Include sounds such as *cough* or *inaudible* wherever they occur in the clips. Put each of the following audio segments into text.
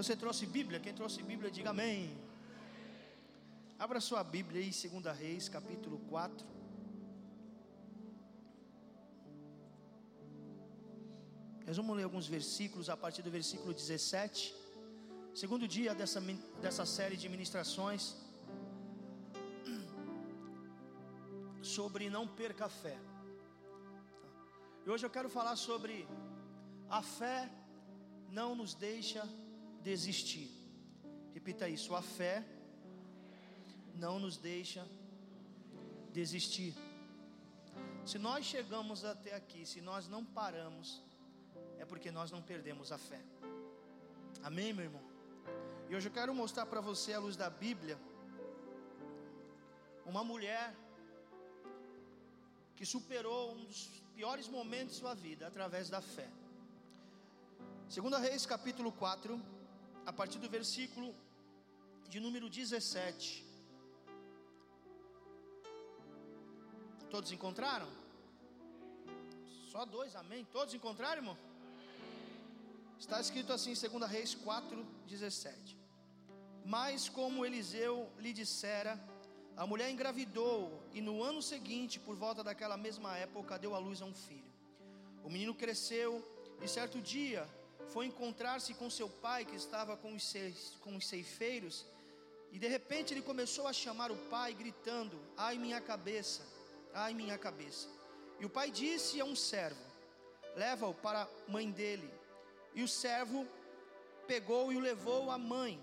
Você trouxe Bíblia? Quem trouxe Bíblia, diga amém. Abra sua Bíblia aí, 2 Reis, capítulo 4. Nós vamos ler alguns versículos a partir do versículo 17. Segundo dia dessa, dessa série de ministrações *clears throat* sobre não perca a fé. E hoje eu quero falar sobre a fé não nos deixa desistir. Repita isso: a fé não nos deixa desistir. Se nós chegamos até aqui, se nós não paramos, é porque nós não perdemos a fé. Amém, meu irmão? E hoje eu quero mostrar para você, à luz da Bíblia, uma mulher que superou um dos piores momentos de sua vida através da fé. Segunda Reis capítulo 4, a partir do versículo de número 17. Todos encontraram? Só dois, amém? Todos encontraram, irmão? Está escrito assim em 2 Reis 4, 17. Mas como Eliseu lhe dissera, a mulher engravidou e no ano seguinte, por volta daquela mesma época, deu à luz a um filho. O menino cresceu e certo dia foi encontrar-se com seu pai que estava com os, com os ceifeiros, e de repente ele começou a chamar o pai, gritando: Ai minha cabeça, ai minha cabeça. E o pai disse a um servo: Leva-o para a mãe dele. E o servo pegou e o levou à mãe.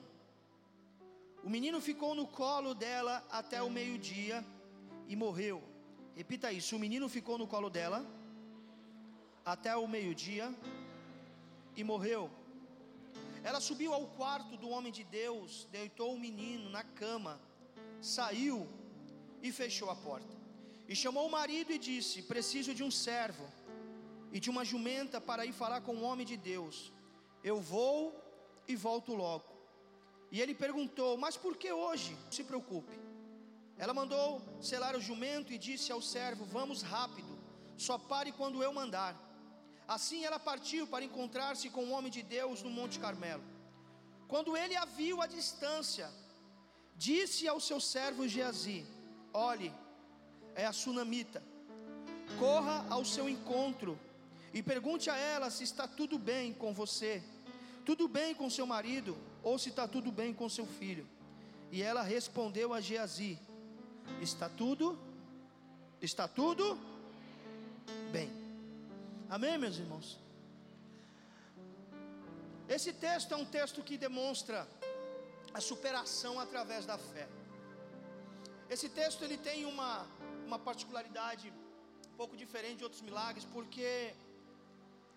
O menino ficou no colo dela até o meio-dia e morreu. Repita isso: o menino ficou no colo dela até o meio-dia e morreu. Ela subiu ao quarto do homem de Deus, deitou o menino na cama, saiu e fechou a porta. E chamou o marido e disse: Preciso de um servo e de uma jumenta para ir falar com o homem de Deus. Eu vou e volto logo. E ele perguntou: Mas por que hoje? Não se preocupe. Ela mandou selar o jumento e disse ao servo: Vamos rápido, só pare quando eu mandar. Assim ela partiu para encontrar-se com o homem de Deus no Monte Carmelo. Quando ele a viu à distância, disse ao seu servo Geazi: Olhe, é a sunamita. Corra ao seu encontro e pergunte a ela se está tudo bem com você, tudo bem com seu marido, ou se está tudo bem com seu filho. E ela respondeu a Geazi: Está tudo, está tudo. Amém, meus irmãos? Esse texto é um texto que demonstra a superação através da fé. Esse texto ele tem uma, uma particularidade um pouco diferente de outros milagres, porque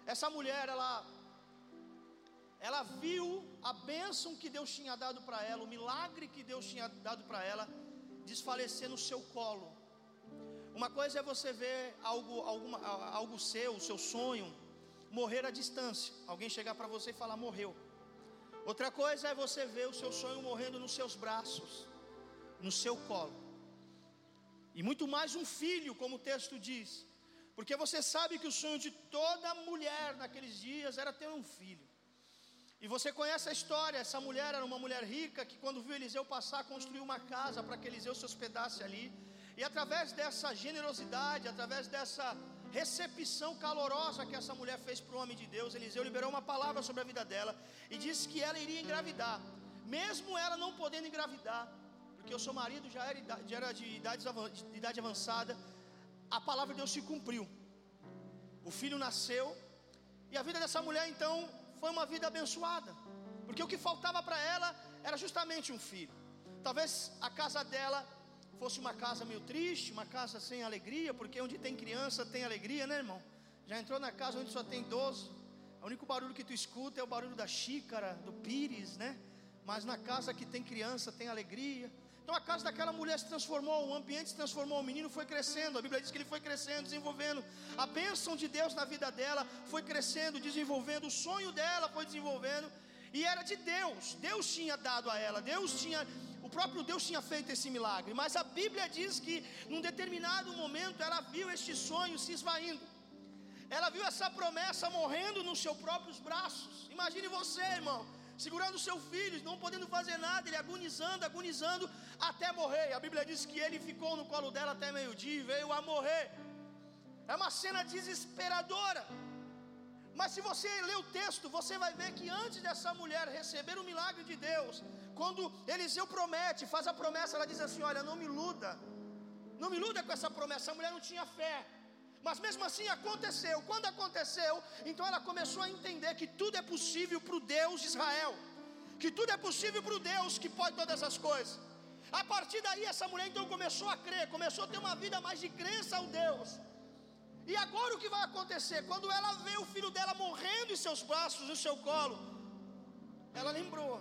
essa mulher ela ela viu a bênção que Deus tinha dado para ela, o milagre que Deus tinha dado para ela, desfalecer no seu colo. Uma coisa é você ver algo, alguma, algo seu, o seu sonho, morrer à distância. Alguém chegar para você e falar, morreu. Outra coisa é você ver o seu sonho morrendo nos seus braços, no seu colo. E muito mais um filho, como o texto diz. Porque você sabe que o sonho de toda mulher naqueles dias era ter um filho. E você conhece a história, essa mulher era uma mulher rica que quando viu Eliseu passar, construiu uma casa para que Eliseu se hospedasse ali. E através dessa generosidade, através dessa recepção calorosa que essa mulher fez para o homem de Deus, Eliseu liberou uma palavra sobre a vida dela e disse que ela iria engravidar, mesmo ela não podendo engravidar, porque o seu marido já era, de idade avançada, a palavra de Deus se cumpriu. O filho nasceu, e a vida dessa mulher então foi uma vida abençoada, porque o que faltava para ela era justamente um filho. Talvez a casa dela fosse uma casa meio triste, uma casa sem alegria, porque onde tem criança tem alegria, né, irmão? Já entrou na casa onde só tem idoso, o único barulho que tu escuta é o barulho da xícara, do pires, né? Mas na casa que tem criança tem alegria. Então a casa daquela mulher se transformou, o ambiente se transformou, o menino foi crescendo. A Bíblia diz que ele foi crescendo, desenvolvendo. A bênção de Deus na vida dela foi crescendo, desenvolvendo. O sonho dela foi desenvolvendo. E era de Deus. Deus tinha dado a ela. Deus tinha próprio Deus tinha feito esse milagre, mas a Bíblia diz que num determinado momento ela viu este sonho se esvaindo. Ela viu essa promessa morrendo nos seus próprios braços. Imagine você, irmão, segurando seu filho, não podendo fazer nada, ele agonizando, agonizando até morrer. A Bíblia diz que ele ficou no colo dela até meio-dia e veio a morrer. É uma cena desesperadora. Mas se você ler o texto, você vai ver que antes dessa mulher receber o milagre de Deus, quando Eliseu promete, faz a promessa, ela diz assim: Olha, não me iluda, não me iluda com essa promessa. A mulher não tinha fé, mas mesmo assim aconteceu. Quando aconteceu, então ela começou a entender que tudo é possível para o Deus de Israel, que tudo é possível para o Deus que pode todas as coisas. A partir daí, essa mulher então começou a crer, começou a ter uma vida mais de crença ao Deus. E agora o que vai acontecer? Quando ela vê o filho dela morrendo em seus braços, no seu colo, ela lembrou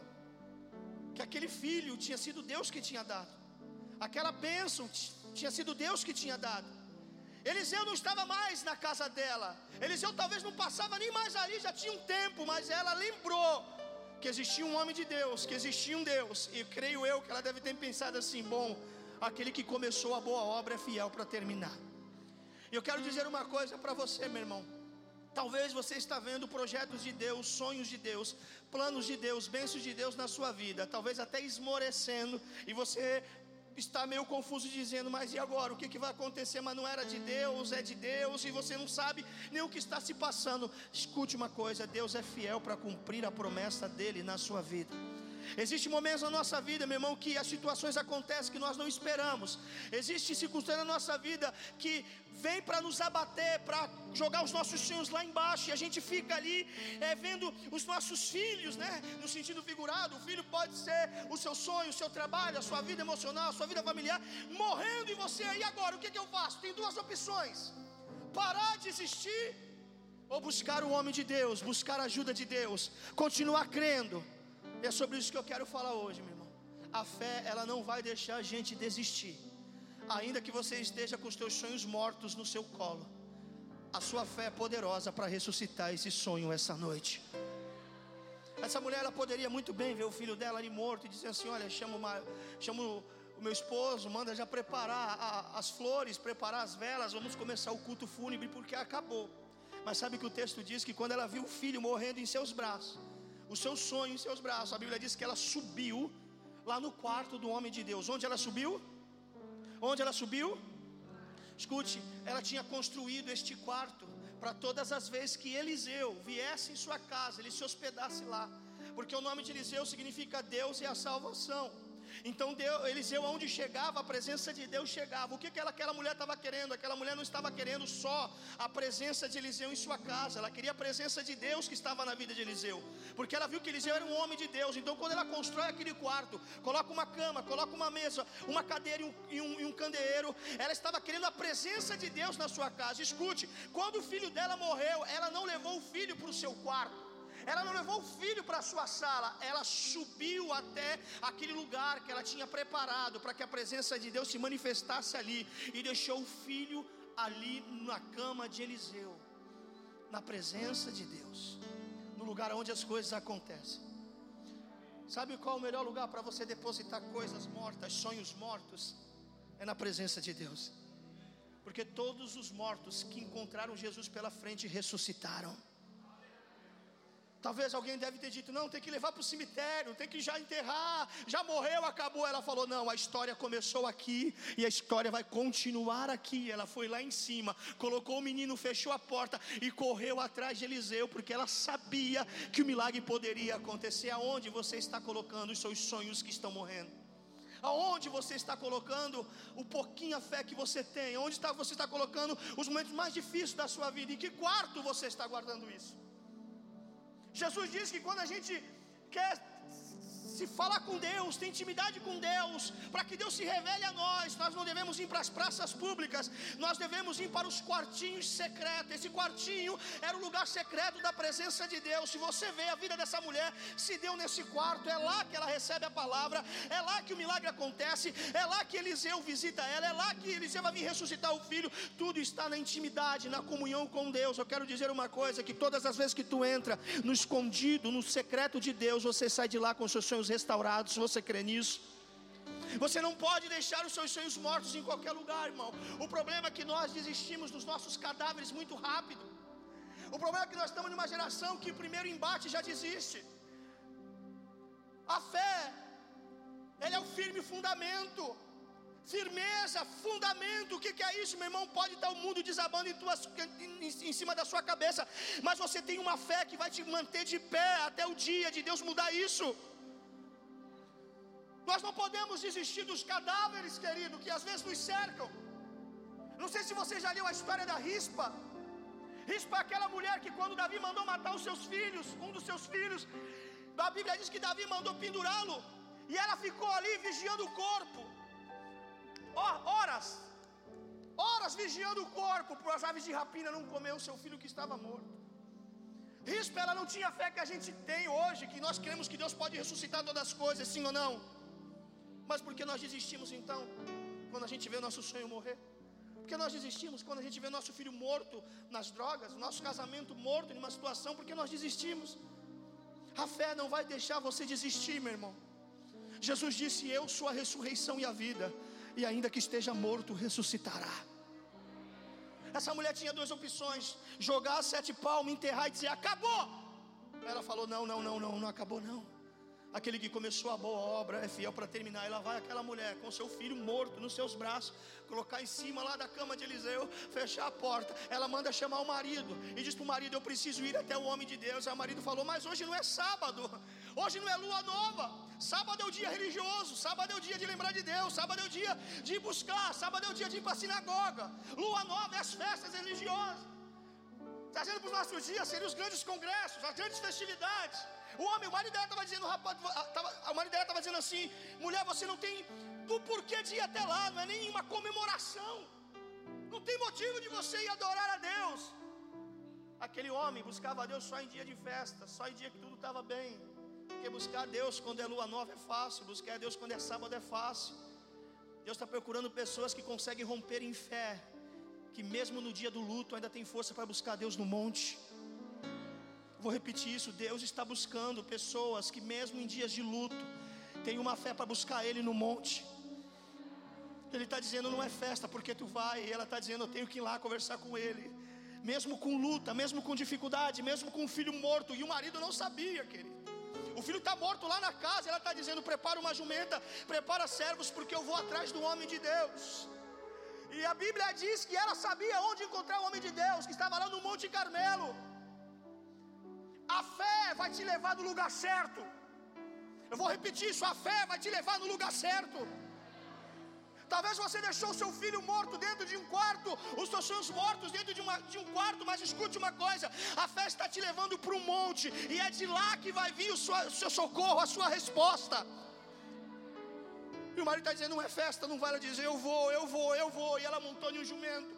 que aquele filho tinha sido Deus que tinha dado, aquela bênção tinha sido Deus que tinha dado. Eliseu não estava mais na casa dela, Eliseu talvez não passava nem mais ali, já tinha um tempo, mas ela lembrou que existia um homem de Deus, que existia um Deus, e creio eu que ela deve ter pensado assim: bom, aquele que começou a boa obra é fiel para terminar. Eu quero dizer uma coisa para você, meu irmão. Talvez você está vendo projetos de Deus, sonhos de Deus, planos de Deus, bênçãos de Deus na sua vida, talvez até esmorecendo, e você está meio confuso dizendo, mas e agora? O que, que vai acontecer? Mas não era de Deus, é de Deus, e você não sabe nem o que está se passando. Escute uma coisa: Deus é fiel para cumprir a promessa dele na sua vida. Existem momentos na nossa vida, meu irmão, que as situações acontecem que nós não esperamos. Existem circunstâncias na nossa vida que vem para nos abater, para jogar os nossos sonhos lá embaixo, e a gente fica ali é, vendo os nossos filhos, né? No sentido figurado, o filho pode ser o seu sonho, o seu trabalho, a sua vida emocional, a sua vida familiar, morrendo em você. E agora, o que, que eu faço? Tem duas opções: parar de existir ou buscar o homem de Deus, buscar a ajuda de Deus, continuar crendo. E é sobre isso que eu quero falar hoje, meu irmão. A fé, ela não vai deixar a gente desistir. Ainda que você esteja com os seus sonhos mortos no seu colo, a sua fé é poderosa para ressuscitar esse sonho essa noite. Essa mulher ela poderia muito bem ver o filho dela ali morto e dizer assim: Olha, chamo, uma, chamo o meu esposo, manda já preparar a, as flores, preparar as velas, vamos começar o culto fúnebre porque acabou. Mas sabe que o texto diz que quando ela viu o filho morrendo em seus braços, o seu sonho em seus braços. A Bíblia diz que ela subiu lá no quarto do homem de Deus. Onde ela subiu? Onde ela subiu? Escute, ela tinha construído este quarto para todas as vezes que Eliseu viesse em sua casa, ele se hospedasse lá. Porque o nome de Eliseu significa Deus e a salvação. Então Deus, Eliseu, aonde chegava, a presença de Deus chegava. O que, que aquela mulher estava querendo? Aquela mulher não estava querendo só a presença de Eliseu em sua casa, ela queria a presença de Deus que estava na vida de Eliseu, porque ela viu que Eliseu era um homem de Deus. Então, quando ela constrói aquele quarto, coloca uma cama, coloca uma mesa, uma cadeira e um, e um, e um candeeiro, ela estava querendo a presença de Deus na sua casa. Escute, quando o filho dela morreu, ela não levou o filho para o seu quarto. Ela não levou o filho para a sua sala, ela subiu até aquele lugar que ela tinha preparado para que a presença de Deus se manifestasse ali e deixou o filho ali na cama de Eliseu, na presença de Deus, no lugar onde as coisas acontecem. Sabe qual é o melhor lugar para você depositar coisas mortas, sonhos mortos? É na presença de Deus. Porque todos os mortos que encontraram Jesus pela frente ressuscitaram. Talvez alguém deve ter dito: não, tem que levar para o cemitério, tem que já enterrar, já morreu, acabou. Ela falou: não, a história começou aqui e a história vai continuar aqui. Ela foi lá em cima, colocou o menino, fechou a porta e correu atrás de Eliseu, porque ela sabia que o milagre poderia acontecer. Aonde você está colocando os seus sonhos que estão morrendo? Aonde você está colocando o pouquinho a fé que você tem? Onde você está colocando os momentos mais difíceis da sua vida? Em que quarto você está guardando isso? Jesus diz que quando a gente quer se falar com Deus, ter intimidade com Deus, para que Deus se revele a nós. Nós não devemos ir para as praças públicas, nós devemos ir para os quartinhos secretos. Esse quartinho era o lugar secreto da presença de Deus. Se você vê a vida dessa mulher, se deu nesse quarto, é lá que ela recebe a palavra, é lá que o milagre acontece, é lá que Eliseu visita ela, é lá que Eliseu vai vir ressuscitar o filho. Tudo está na intimidade, na comunhão com Deus. Eu quero dizer uma coisa: que todas as vezes que tu entra no escondido, no secreto de Deus, você sai de lá com seus sonhos restaurados, você crê nisso. Você não pode deixar os seus sonhos mortos em qualquer lugar, irmão. O problema é que nós desistimos dos nossos cadáveres muito rápido. O problema é que nós estamos numa geração que o primeiro embate já desiste. A fé, ela é o firme fundamento. Firmeza, fundamento, o que, que, é isso, meu irmão? Pode estar o mundo desabando em, tuas, em, em cima da sua cabeça, mas você tem uma fé que vai te manter de pé até o dia de Deus mudar isso. Nós não podemos desistir dos cadáveres, querido, que às vezes nos cercam. Não sei se você já leu a história da Rispa. Rispa é aquela mulher que, quando Davi mandou matar os seus filhos, um dos seus filhos, a Bíblia diz que Davi mandou pendurá-lo, e ela ficou ali vigiando o corpo horas, horas vigiando o corpo para as aves de rapina não comer o seu filho que estava morto. Rispa, ela não tinha fé que a gente tem hoje, que nós cremos que Deus pode ressuscitar todas as coisas, sim ou não? Mas por que nós desistimos então, quando a gente vê o nosso sonho morrer? Porque nós desistimos quando a gente vê nosso filho morto nas drogas, nosso casamento morto em uma situação, porque nós desistimos. A fé não vai deixar você desistir, meu irmão. Jesus disse: Eu sou a ressurreição e a vida e ainda que esteja morto, ressuscitará. Essa mulher tinha duas opções: jogar sete palmas, enterrar e dizer acabou. Ela falou: não, não, não, não, não acabou não. Aquele que começou a boa obra é fiel para terminar. Ela vai aquela mulher com seu filho morto nos seus braços, colocar em cima lá da cama de Eliseu, fechar a porta. Ela manda chamar o marido e diz para o marido: Eu preciso ir até o homem de Deus. Aí o marido falou: Mas hoje não é sábado, hoje não é lua nova. Sábado é o dia religioso, sábado é o dia de lembrar de Deus, sábado é o dia de buscar, sábado é o dia de ir para a sinagoga. Lua nova é as festas religiosas. Trazendo para os nossos dias seriam os grandes congressos, as grandes festividades. O homem, o marido dela estava dizendo, rapaz, tava, o marido dela estava dizendo assim: mulher, você não tem o porquê de ir até lá, não é nenhuma comemoração. Não tem motivo de você ir adorar a Deus. Aquele homem buscava a Deus só em dia de festa, só em dia que tudo estava bem. Porque buscar a Deus quando é lua nova é fácil, buscar a Deus quando é sábado é fácil. Deus está procurando pessoas que conseguem romper em fé, que mesmo no dia do luto ainda tem força para buscar Deus no monte. Vou repetir isso: Deus está buscando pessoas que, mesmo em dias de luto, têm uma fé para buscar Ele no monte. Ele está dizendo: não é festa porque tu vai, e ela está dizendo: eu tenho que ir lá conversar com Ele. Mesmo com luta, mesmo com dificuldade, mesmo com um filho morto, e o marido não sabia, querido. O filho está morto lá na casa, ela está dizendo: prepara uma jumenta, prepara servos, porque eu vou atrás do homem de Deus. E a Bíblia diz que ela sabia onde encontrar o homem de Deus, que estava lá no Monte Carmelo. A fé vai te levar no lugar certo. Eu vou repetir isso: a fé vai te levar no lugar certo. Talvez você deixou seu filho morto dentro de um quarto, os seus filhos mortos dentro de, uma, de um quarto, mas escute uma coisa: a fé está te levando para um monte, e é de lá que vai vir o, sua, o seu socorro, a sua resposta. E o marido está dizendo: não é festa, não vai ela dizer eu vou, eu vou, eu vou, e ela montou em um jumento.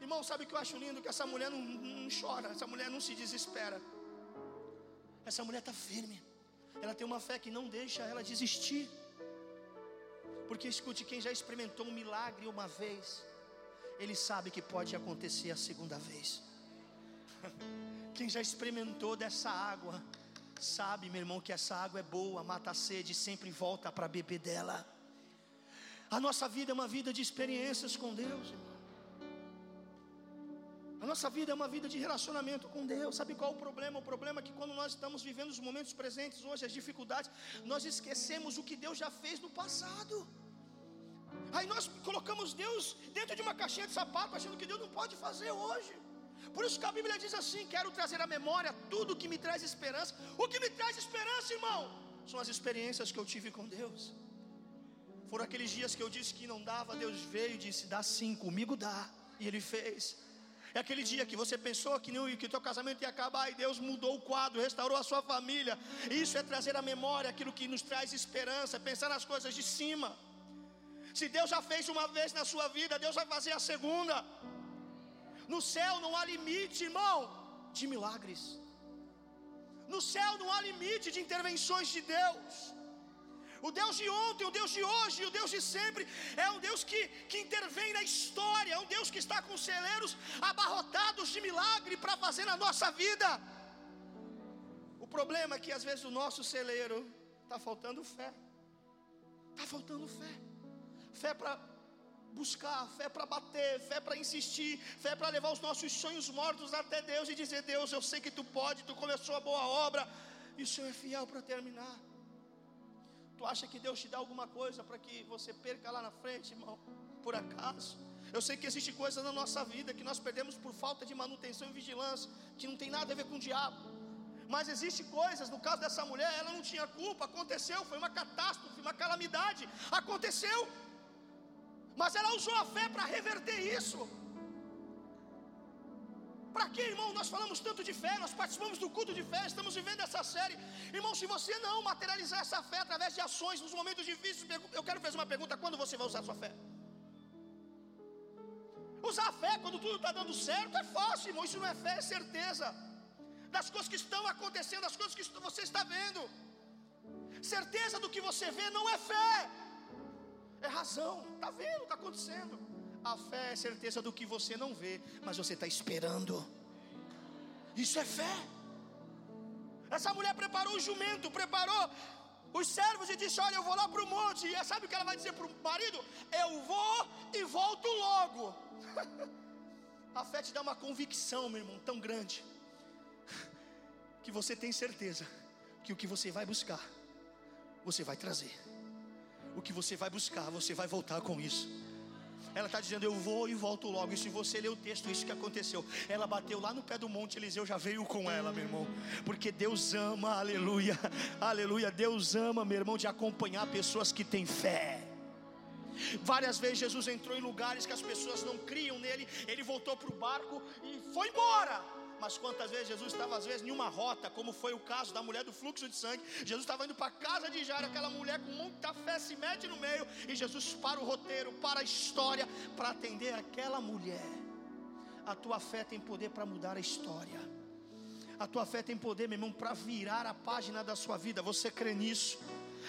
Irmão, sabe o que eu acho lindo? Que essa mulher não, não chora, essa mulher não se desespera. Essa mulher está firme. Ela tem uma fé que não deixa ela desistir. Porque escute, quem já experimentou um milagre uma vez, ele sabe que pode acontecer a segunda vez. *laughs* Quem já experimentou dessa água, sabe, meu irmão, que essa água é boa, mata a sede, sempre volta para beber dela. A nossa vida é uma vida de experiências com Deus, irmão. A nossa vida é uma vida de relacionamento com Deus. Sabe qual é o problema? O problema é que quando nós estamos vivendo os momentos presentes hoje, as dificuldades, nós esquecemos o que Deus já fez no passado. Aí nós colocamos Deus dentro de uma caixinha de sapato, achando que Deus não pode fazer hoje. Por isso que a Bíblia diz assim: quero trazer à memória tudo que me traz esperança. O que me traz esperança, irmão, são as experiências que eu tive com Deus. Foram aqueles dias que eu disse que não dava, Deus veio e disse: dá sim, comigo dá. E Ele fez. É aquele dia que você pensou que, não, que o teu casamento ia acabar e Deus mudou o quadro, restaurou a sua família. Isso é trazer à memória aquilo que nos traz esperança, pensar nas coisas de cima. Se Deus já fez uma vez na sua vida, Deus vai fazer a segunda. No céu não há limite, irmão, de milagres. No céu não há limite de intervenções de Deus. O Deus de ontem, o Deus de hoje, o Deus de sempre, é um Deus que, que intervém na história, é um Deus que está com celeiros abarrotados de milagre para fazer na nossa vida. O problema é que às vezes o nosso celeiro está faltando fé, está faltando fé, fé para buscar, fé para bater, fé para insistir, fé para levar os nossos sonhos mortos até Deus e dizer: Deus, eu sei que tu pode, tu começou a boa obra, e o Senhor é fiel para terminar. Tu acha que Deus te dá alguma coisa para que você perca lá na frente, irmão? Por acaso? Eu sei que existe coisas na nossa vida que nós perdemos por falta de manutenção e vigilância, que não tem nada a ver com o diabo. Mas existe coisas, no caso dessa mulher, ela não tinha culpa, aconteceu, foi uma catástrofe, uma calamidade, aconteceu. Mas ela usou a fé para reverter isso. Para que, irmão? Nós falamos tanto de fé, nós participamos do culto de fé, estamos vivendo essa série. Irmão, se você não materializar essa fé através de ações nos momentos difíceis, eu quero fazer uma pergunta: quando você vai usar a sua fé? Usar a fé quando tudo está dando certo é fácil, irmão. Isso não é fé, é certeza das coisas que estão acontecendo, das coisas que você está vendo. Certeza do que você vê não é fé, é razão. Está vendo, está acontecendo. A fé é certeza do que você não vê, mas você está esperando. Isso é fé. Essa mulher preparou o jumento, preparou os servos e disse: Olha, eu vou lá para o monte. E sabe o que ela vai dizer para o marido? Eu vou e volto logo. *laughs* A fé te dá uma convicção, meu irmão, tão grande, que você tem certeza que o que você vai buscar, você vai trazer. O que você vai buscar, você vai voltar com isso. Ela está dizendo: Eu vou e volto logo. E se você ler o texto, isso que aconteceu. Ela bateu lá no pé do monte, Eliseu já veio com ela, meu irmão. Porque Deus ama, aleluia, aleluia. Deus ama, meu irmão, de acompanhar pessoas que têm fé. Várias vezes Jesus entrou em lugares que as pessoas não criam nele, ele voltou para o barco e foi embora. Mas quantas vezes Jesus estava, às vezes, em uma rota, como foi o caso da mulher do fluxo de sangue. Jesus estava indo para a casa de Jairo, aquela mulher com muita fé se mete no meio, e Jesus para o roteiro, para a história, para atender aquela mulher. A tua fé tem poder para mudar a história. A tua fé tem poder, meu irmão, para virar a página da sua vida. Você crê nisso?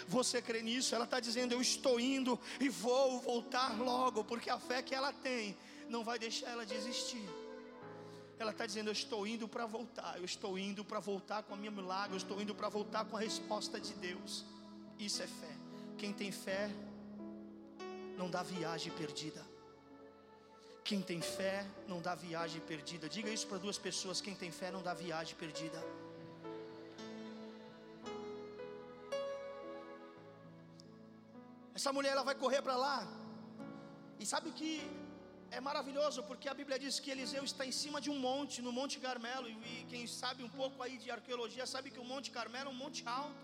Você crê nisso? Ela está dizendo: Eu estou indo e vou voltar logo, porque a fé que ela tem não vai deixar ela desistir. Ela está dizendo: Eu estou indo para voltar, eu estou indo para voltar com a minha milagre, eu estou indo para voltar com a resposta de Deus. Isso é fé. Quem tem fé não dá viagem perdida. Quem tem fé não dá viagem perdida. Diga isso para duas pessoas: quem tem fé não dá viagem perdida. Essa mulher ela vai correr para lá. E sabe que é maravilhoso porque a Bíblia diz que Eliseu está em cima de um monte, no Monte Carmelo, e quem sabe um pouco aí de arqueologia sabe que o Monte Carmelo é um monte alto.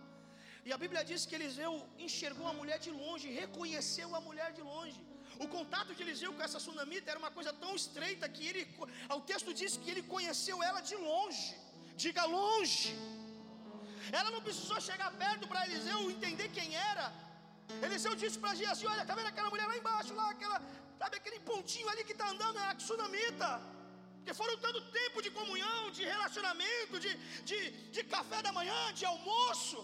E a Bíblia diz que Eliseu enxergou a mulher de longe, reconheceu a mulher de longe. O contato de Eliseu com essa sunamita era uma coisa tão estreita que ele, o texto diz que ele conheceu ela de longe. Diga longe. Ela não precisou chegar perto para Eliseu entender quem era. Eliseu disse para Geazi: Olha, está vendo aquela mulher lá embaixo, lá, aquela, Sabe aquele pontinho ali que está andando é a tsunamita. Porque foram tanto tempo de comunhão, de relacionamento, de, de, de café da manhã, de almoço,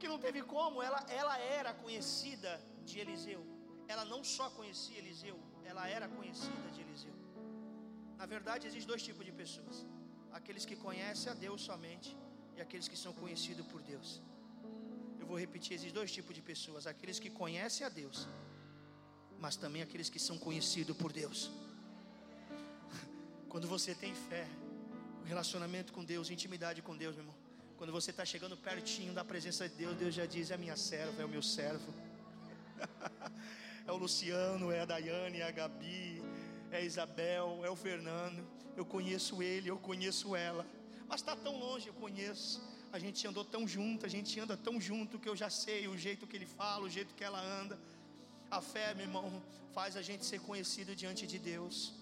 que não teve como. Ela, ela era conhecida de Eliseu. Ela não só conhecia Eliseu, ela era conhecida de Eliseu. Na verdade, existem dois tipos de pessoas: aqueles que conhecem a Deus somente e aqueles que são conhecidos por Deus. Eu vou repetir: existem dois tipos de pessoas: aqueles que conhecem a Deus mas também aqueles que são conhecidos por Deus. *laughs* Quando você tem fé, relacionamento com Deus, intimidade com Deus, meu irmão. Quando você está chegando pertinho da presença de Deus, Deus já diz: é a minha serva, é o meu servo. *laughs* é o Luciano, é a Daiane, é a Gabi, é a Isabel, é o Fernando. Eu conheço ele, eu conheço ela. Mas está tão longe, eu conheço. A gente andou tão junto, a gente anda tão junto que eu já sei o jeito que ele fala, o jeito que ela anda. A fé, meu irmão, faz a gente ser conhecido diante de Deus.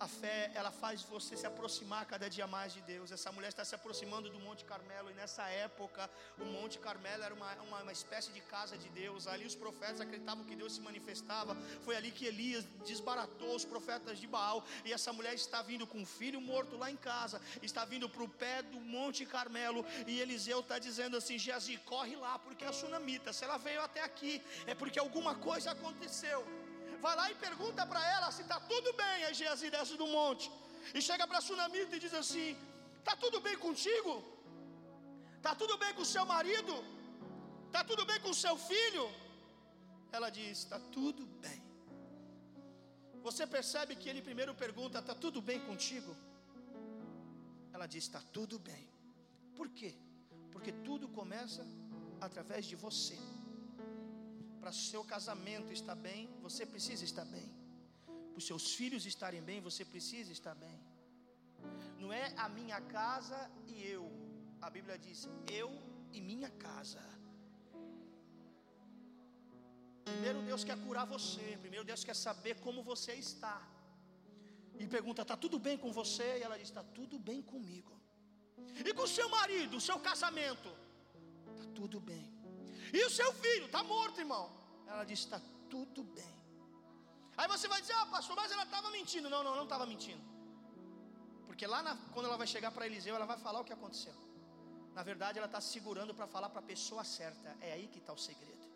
A fé, ela faz você se aproximar cada dia mais de Deus. Essa mulher está se aproximando do Monte Carmelo, e nessa época, o Monte Carmelo era uma, uma, uma, espécie de casa de Deus. Ali os profetas acreditavam que Deus se manifestava. Foi ali que Elias desbaratou os profetas de Baal. E essa mulher está vindo com um filho morto lá em casa, está vindo para o pé do Monte Carmelo. E Eliseu está dizendo assim: Geazi, corre lá, porque a sunamita, se ela veio até aqui, é porque alguma coisa aconteceu vai lá e pergunta para ela se está tudo bem. Aí Geazi desce do monte e chega para Sunamita e diz assim: Está tudo bem contigo? Está tudo bem com o seu marido? Está tudo bem com o seu filho? Ela diz: Está tudo bem. Você percebe que ele primeiro pergunta: Está tudo bem contigo? Ela diz: Está tudo bem. Por quê? Porque tudo começa através de você. Para seu casamento estar bem, você precisa estar bem. Para os seus filhos estarem bem, você precisa estar bem. Não é a minha casa e eu. A Bíblia diz: eu e minha casa. Primeiro Deus quer curar você. Primeiro Deus quer saber como você está. E pergunta: está tudo bem com você? E ela diz: está tudo bem comigo. E com seu marido, seu casamento? Está tudo bem. E o seu filho? Está morto, irmão. Ela diz: está tudo bem. Aí você vai dizer: ah, pastor, mas ela estava mentindo. Não, não, não estava mentindo. Porque lá na, quando ela vai chegar para Eliseu, ela vai falar o que aconteceu. Na verdade, ela está segurando para falar para a pessoa certa. É aí que está o segredo.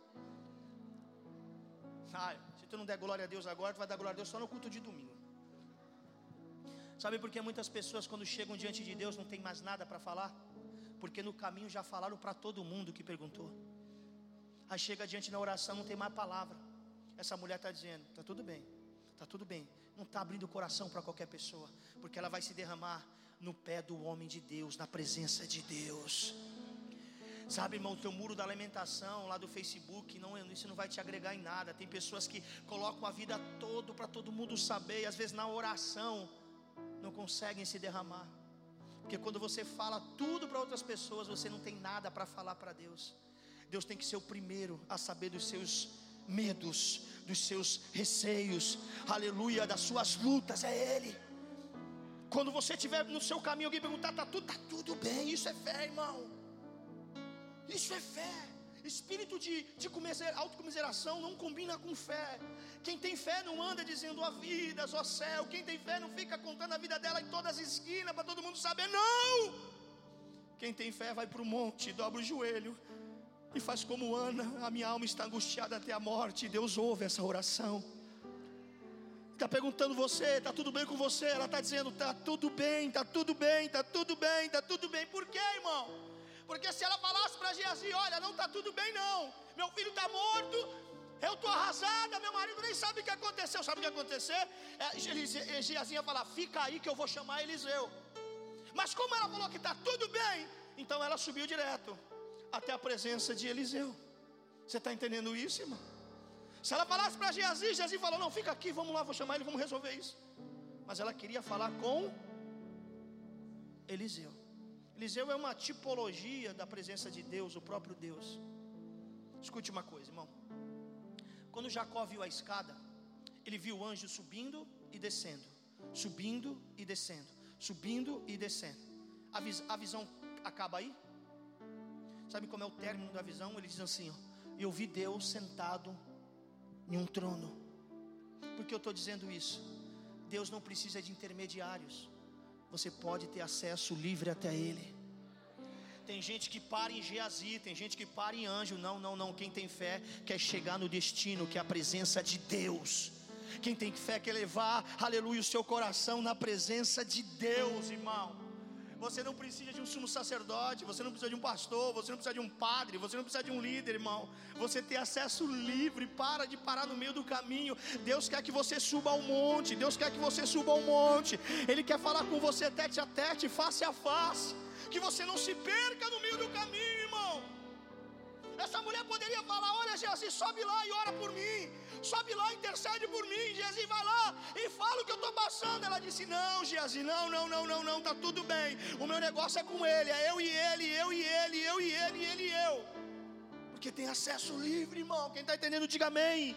Ah, se tu não der glória a Deus agora, tu vai dar glória a Deus só no culto de domingo. Sabe por que muitas pessoas, quando chegam diante de Deus, não tem mais nada para falar? Porque no caminho já falaram para todo mundo que perguntou. Aí chega diante na oração, não tem mais palavra. Essa mulher está dizendo: está tudo bem, está tudo bem. Não está abrindo o coração para qualquer pessoa, porque ela vai se derramar no pé do homem de Deus, na presença de Deus. Sabe, irmão, teu muro da alimentação lá do Facebook, não, isso não vai te agregar em nada. Tem pessoas que colocam a vida toda para todo mundo saber, e às vezes na oração não conseguem se derramar. Porque quando você fala tudo para outras pessoas, você não tem nada para falar para Deus. Deus tem que ser o primeiro a saber dos seus medos, dos seus receios, aleluia, das suas lutas, é Ele. Quando você estiver no seu caminho, alguém perguntar, tá tudo, tá tudo bem, isso é fé, irmão. Isso é fé. Espírito de, de autocomiseração não combina com fé. Quem tem fé não anda dizendo a vida, ó céu. Quem tem fé não fica contando a vida dela em todas as esquinas para todo mundo saber. Não! Quem tem fé vai para o monte, dobra o joelho e faz como Ana. A minha alma está angustiada até a morte. Deus ouve essa oração. Está perguntando você, está tudo bem com você? Ela está dizendo, está tudo bem, está tudo bem, está tudo bem, está tudo bem. Por quê, irmão? Porque se ela falasse para Geazi, olha, não está tudo bem não, meu filho está morto, eu estou arrasada, meu marido nem sabe o que aconteceu. Sabe o que aconteceu? É, Geazi ia falar, fica aí que eu vou chamar Eliseu. Mas como ela falou que está tudo bem, então ela subiu direto até a presença de Eliseu. Você está entendendo isso, irmão? Se ela falasse para Geazi, Geazi falou: Não, fica aqui, vamos lá, vou chamar ele, vamos resolver isso. Mas ela queria falar com Eliseu. Eliseu é uma tipologia da presença de Deus, o próprio Deus. Escute uma coisa, irmão. Quando Jacó viu a escada, ele viu o anjo subindo e descendo, subindo e descendo, subindo e descendo. A, vis a visão acaba aí? Sabe como é o término da visão? Ele diz assim: ó, Eu vi Deus sentado em um trono. Por que eu estou dizendo isso? Deus não precisa de intermediários você pode ter acesso livre até Ele. Tem gente que para em Geazi, tem gente que para em anjo. Não, não, não. Quem tem fé quer chegar no destino, que é a presença de Deus. Quem tem fé quer levar, aleluia, o seu coração na presença de Deus, irmão. Você não precisa de um sumo sacerdote, você não precisa de um pastor, você não precisa de um padre, você não precisa de um líder, irmão. Você tem acesso livre, para de parar no meio do caminho. Deus quer que você suba ao monte, Deus quer que você suba ao monte. Ele quer falar com você tete a tete, face a face. Que você não se perca no meio do caminho, irmão. Essa mulher poderia falar: Olha, Jesus, sobe lá e ora por mim sobe lá, intercede por mim. Geazi vai lá e fala o que eu estou passando. Ela disse: Não, Geazi, não, não, não, não, não, tá tudo bem. O meu negócio é com ele, é eu e ele, eu e ele, eu e ele, ele e eu. Porque tem acesso livre, irmão. Quem está entendendo, diga amém.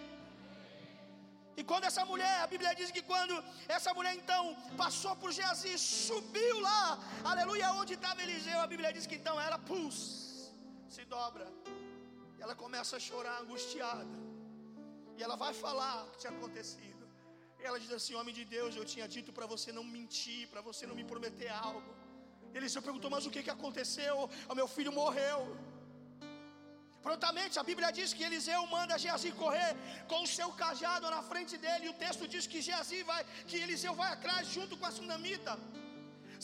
E quando essa mulher, a Bíblia diz que quando essa mulher então passou por Geazi, subiu lá, aleluia, onde estava Eliseu, a Bíblia diz que então ela, pus, se dobra. Ela começa a chorar angustiada. E ela vai falar o que tinha acontecido. E ela diz assim: Homem de Deus, eu tinha dito para você não mentir, para você não me prometer algo. Eliseu perguntou: Mas o que, que aconteceu? O meu filho morreu. Prontamente a Bíblia diz que Eliseu manda Geazi correr com o seu cajado na frente dele. E o texto diz que Geazi vai, que Eliseu vai atrás junto com a sunamita.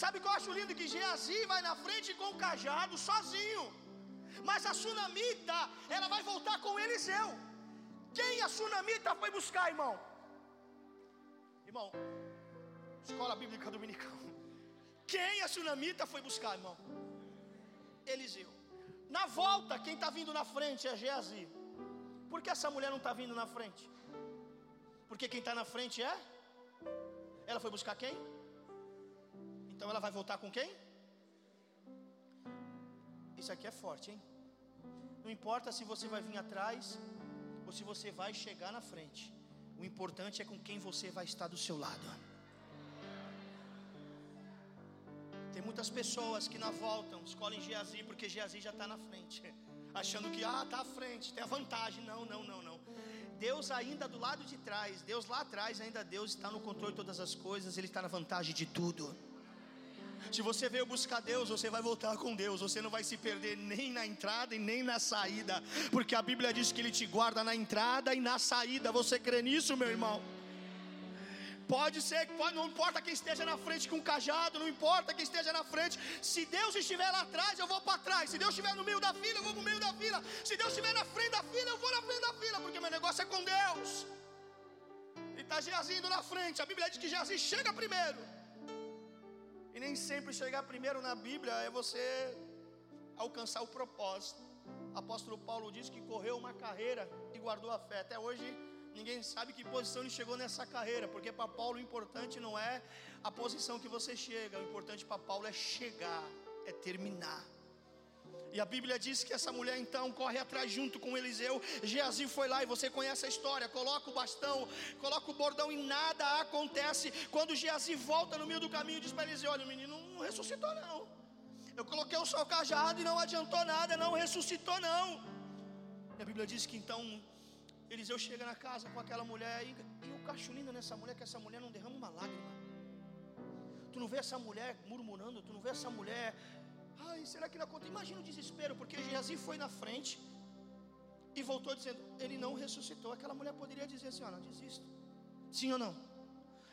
Sabe o que eu acho lindo? Que Geazi vai na frente com o cajado sozinho. Mas a sunamita, ela vai voltar com Eliseu. Quem a sunamita foi buscar, irmão? Irmão, escola bíblica dominical. Quem a sunamita foi buscar, irmão? Eliseu. Na volta, quem está vindo na frente é Geazi. Por que essa mulher não está vindo na frente? Porque quem está na frente é? Ela foi buscar quem? Então ela vai voltar com quem? Isso aqui é forte, hein? Não importa se você vai vir atrás ou se você vai chegar na frente. O importante é com quem você vai estar do seu lado. Tem muitas pessoas que na volta escolhem Geazi porque Geazi já está na frente, *laughs* achando que ah está à frente, tem a vantagem. Não, não, não, não. Deus ainda do lado de trás, Deus lá atrás ainda Deus está no controle de todas as coisas, Ele está na vantagem de tudo. Se você veio buscar Deus, você vai voltar com Deus. Você não vai se perder nem na entrada e nem na saída, porque a Bíblia diz que Ele te guarda na entrada e na saída. Você crê nisso, meu irmão? Pode ser, pode, não importa quem esteja na frente com o cajado, não importa quem esteja na frente. Se Deus estiver lá atrás, eu vou para trás. Se Deus estiver no meio da fila, eu vou para o meio da fila. Se Deus estiver na frente da fila, eu vou na frente da fila, porque meu negócio é com Deus. E está Geazi na frente. A Bíblia diz que Geazi chega primeiro. E nem sempre chegar primeiro na Bíblia é você alcançar o propósito. Apóstolo Paulo diz que correu uma carreira e guardou a fé. Até hoje ninguém sabe que posição ele chegou nessa carreira, porque para Paulo o importante não é a posição que você chega, o importante para Paulo é chegar, é terminar. E a Bíblia diz que essa mulher então corre atrás junto com Eliseu. Geazi foi lá e você conhece a história. Coloca o bastão, coloca o bordão e nada acontece. Quando Geazi volta no meio do caminho, diz para Eliseu: Olha, o menino não ressuscitou, não. Eu coloquei o seu cajado e não adiantou nada, não ressuscitou, não. E a Bíblia diz que então Eliseu chega na casa com aquela mulher e, e o cacho lindo nessa mulher, que essa mulher não derrama uma lágrima. Tu não vê essa mulher murmurando, tu não vê essa mulher Ai, será que não acontece? Imagina o desespero, porque Geazi foi na frente e voltou dizendo: Ele não ressuscitou. Aquela mulher poderia dizer assim: Olha, desisto. Sim ou não?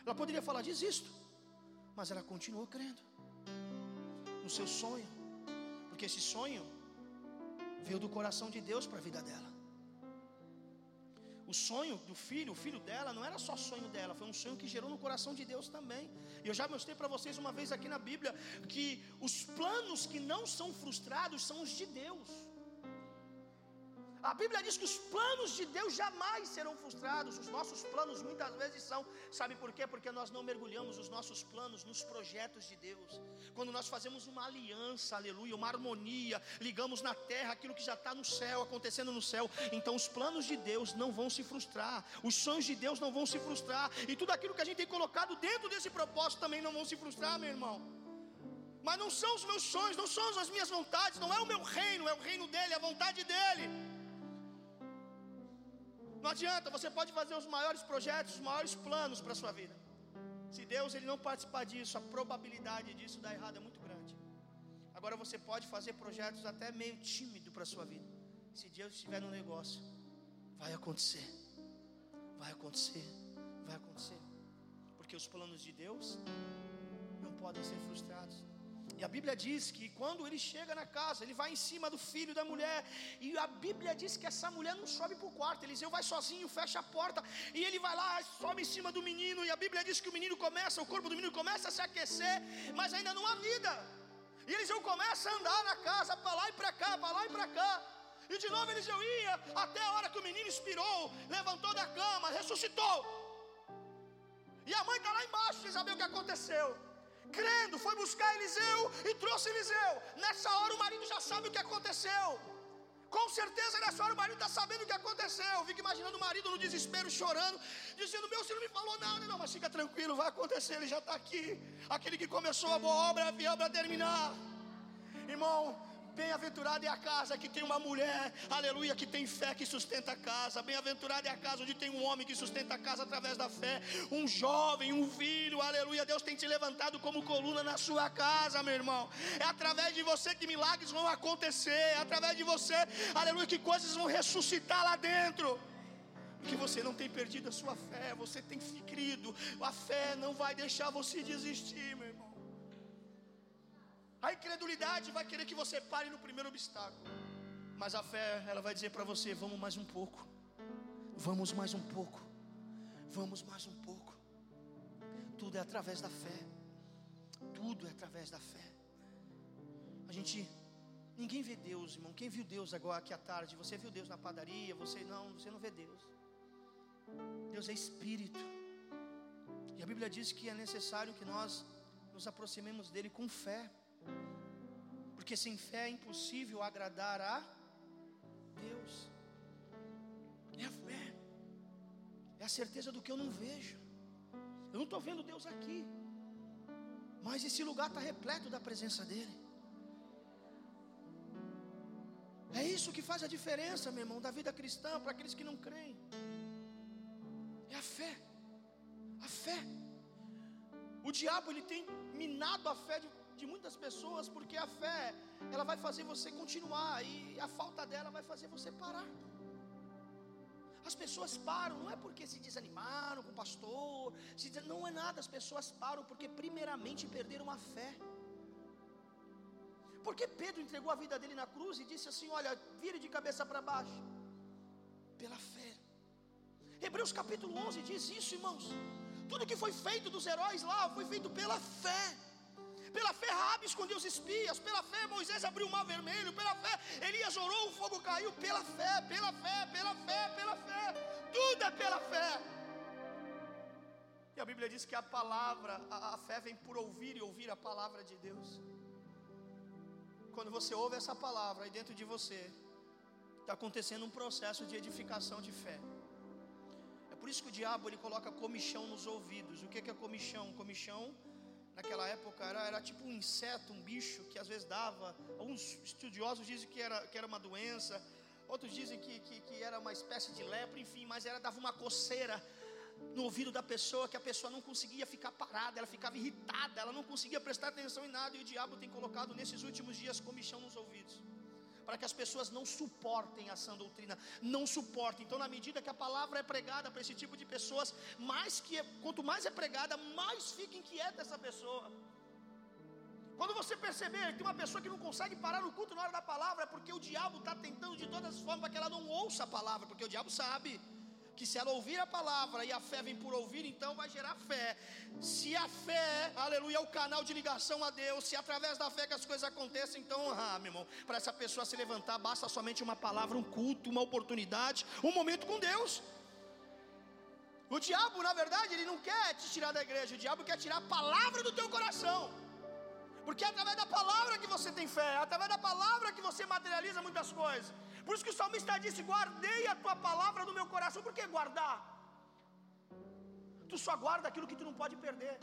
Ela poderia falar: Desisto. Mas ela continuou crendo no seu sonho, porque esse sonho veio do coração de Deus para a vida dela. O sonho do filho, o filho dela, não era só sonho dela, foi um sonho que gerou no coração de Deus também. E eu já mostrei para vocês uma vez aqui na Bíblia que os planos que não são frustrados são os de Deus. A Bíblia diz que os planos de Deus jamais serão frustrados. Os nossos planos muitas vezes são. Sabe por quê? Porque nós não mergulhamos os nossos planos nos projetos de Deus. Quando nós fazemos uma aliança, aleluia, uma harmonia, ligamos na terra aquilo que já está no céu, acontecendo no céu. Então os planos de Deus não vão se frustrar. Os sonhos de Deus não vão se frustrar. E tudo aquilo que a gente tem colocado dentro desse propósito também não vão se frustrar, meu irmão. Mas não são os meus sonhos, não são as minhas vontades, não é o meu reino, é o reino dele, é a vontade dele. Não adianta, você pode fazer os maiores projetos, os maiores planos para a sua vida. Se Deus ele não participar disso, a probabilidade disso dar errado é muito grande. Agora você pode fazer projetos até meio tímido para a sua vida. Se Deus estiver no negócio, vai acontecer. Vai acontecer. Vai acontecer. Porque os planos de Deus não podem ser frustrados. E a Bíblia diz que quando ele chega na casa, ele vai em cima do filho da mulher. E a Bíblia diz que essa mulher não sobe para o quarto. Eliseu vai sozinho, fecha a porta. E ele vai lá, sobe em cima do menino. E a Bíblia diz que o menino começa, o corpo do menino começa a se aquecer. Mas ainda não há vida. E Eliseu começa a andar na casa, para lá e para cá, para lá e para cá. E de novo Eliseu ia, até a hora que o menino expirou, levantou da cama, ressuscitou. E a mãe está lá embaixo sem saber o que aconteceu crendo, foi buscar Eliseu e trouxe Eliseu. Nessa hora o marido já sabe o que aconteceu. Com certeza nessa hora o marido está sabendo o que aconteceu. Fica imaginando o marido no desespero, chorando, dizendo: Meu, você não me falou nada, não, mas fica tranquilo, vai acontecer, ele já está aqui. Aquele que começou a boa obra fiel para terminar. Irmão, Bem-aventurada é a casa que tem uma mulher, aleluia, que tem fé que sustenta a casa. Bem-aventurada é a casa onde tem um homem que sustenta a casa através da fé. Um jovem, um filho, aleluia. Deus tem te levantado como coluna na sua casa, meu irmão. É através de você que milagres vão acontecer. É através de você, aleluia, que coisas vão ressuscitar lá dentro. Porque você não tem perdido a sua fé, você tem crido. A fé não vai deixar você desistir, meu. A incredulidade vai querer que você pare no primeiro obstáculo. Mas a fé, ela vai dizer para você: vamos mais um pouco. Vamos mais um pouco. Vamos mais um pouco. Tudo é através da fé. Tudo é através da fé. A gente Ninguém vê Deus, irmão. Quem viu Deus agora aqui à tarde? Você viu Deus na padaria? Você não, você não vê Deus. Deus é espírito. E a Bíblia diz que é necessário que nós nos aproximemos dele com fé. Porque sem fé é impossível agradar a Deus. É a fé. É a certeza do que eu não vejo. Eu não estou vendo Deus aqui. Mas esse lugar está repleto da presença dEle. É isso que faz a diferença, meu irmão, da vida cristã para aqueles que não creem. É a fé. A fé. O diabo ele tem minado a fé de, de muitas pessoas porque a fé ela vai fazer você continuar e a falta dela vai fazer você parar. As pessoas param, não é porque se desanimaram com o pastor, se não é nada, as pessoas param porque primeiramente perderam a fé. Porque Pedro entregou a vida dele na cruz e disse assim: Olha, vire de cabeça para baixo, pela fé. Hebreus capítulo 11 diz isso, irmãos. Tudo que foi feito dos heróis lá foi feito pela fé. Pela fé, Rabi escondeu os espias. Pela fé, Moisés abriu o mar vermelho. Pela fé, Elias orou, o fogo caiu. Pela fé, pela fé, pela fé, pela fé. Tudo é pela fé. E a Bíblia diz que a palavra, a, a fé vem por ouvir e ouvir a palavra de Deus. Quando você ouve essa palavra aí dentro de você, está acontecendo um processo de edificação de fé. É por isso que o diabo ele coloca comichão nos ouvidos. O que é comichão? Comichão naquela época era, era tipo um inseto, um bicho que às vezes dava. Alguns estudiosos dizem que era, que era uma doença, outros dizem que, que, que era uma espécie de lepra, enfim, mas era dava uma coceira no ouvido da pessoa que a pessoa não conseguia ficar parada, ela ficava irritada, ela não conseguia prestar atenção em nada, e o diabo tem colocado nesses últimos dias comichão nos ouvidos para que as pessoas não suportem a sã doutrina, não suportem. Então, na medida que a palavra é pregada para esse tipo de pessoas, mais que é, quanto mais é pregada, mais fica inquieta essa pessoa. Quando você perceber que uma pessoa que não consegue parar no culto na hora da palavra, é porque o diabo está tentando de todas as formas para que ela não ouça a palavra, porque o diabo sabe que se ela ouvir a palavra e a fé vem por ouvir, então vai gerar fé. Se a fé, aleluia, é o canal de ligação a Deus, se através da fé que as coisas acontecem, então, ah, meu irmão, para essa pessoa se levantar, basta somente uma palavra, um culto, uma oportunidade, um momento com Deus. O diabo, na verdade, ele não quer te tirar da igreja, o diabo quer tirar a palavra do teu coração. Porque é através da palavra que você tem fé, é através da palavra que você materializa muitas coisas. Por isso que o salmista disse: Guardei a tua palavra no meu coração. Por que guardar? Tu só guarda aquilo que tu não pode perder.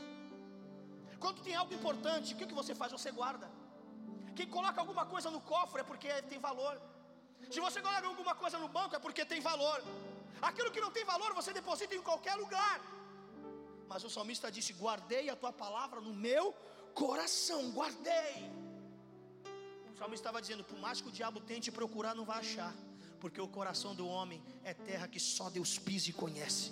Quando tem algo importante, o que, que você faz? Você guarda. Quem coloca alguma coisa no cofre é porque tem valor. Se você coloca alguma coisa no banco é porque tem valor. Aquilo que não tem valor você deposita em qualquer lugar. Mas o salmista disse: Guardei a tua palavra no meu coração, guardei. O salmo estava dizendo: por mais que o diabo tente procurar, não vai achar, porque o coração do homem é terra que só Deus pisa e conhece.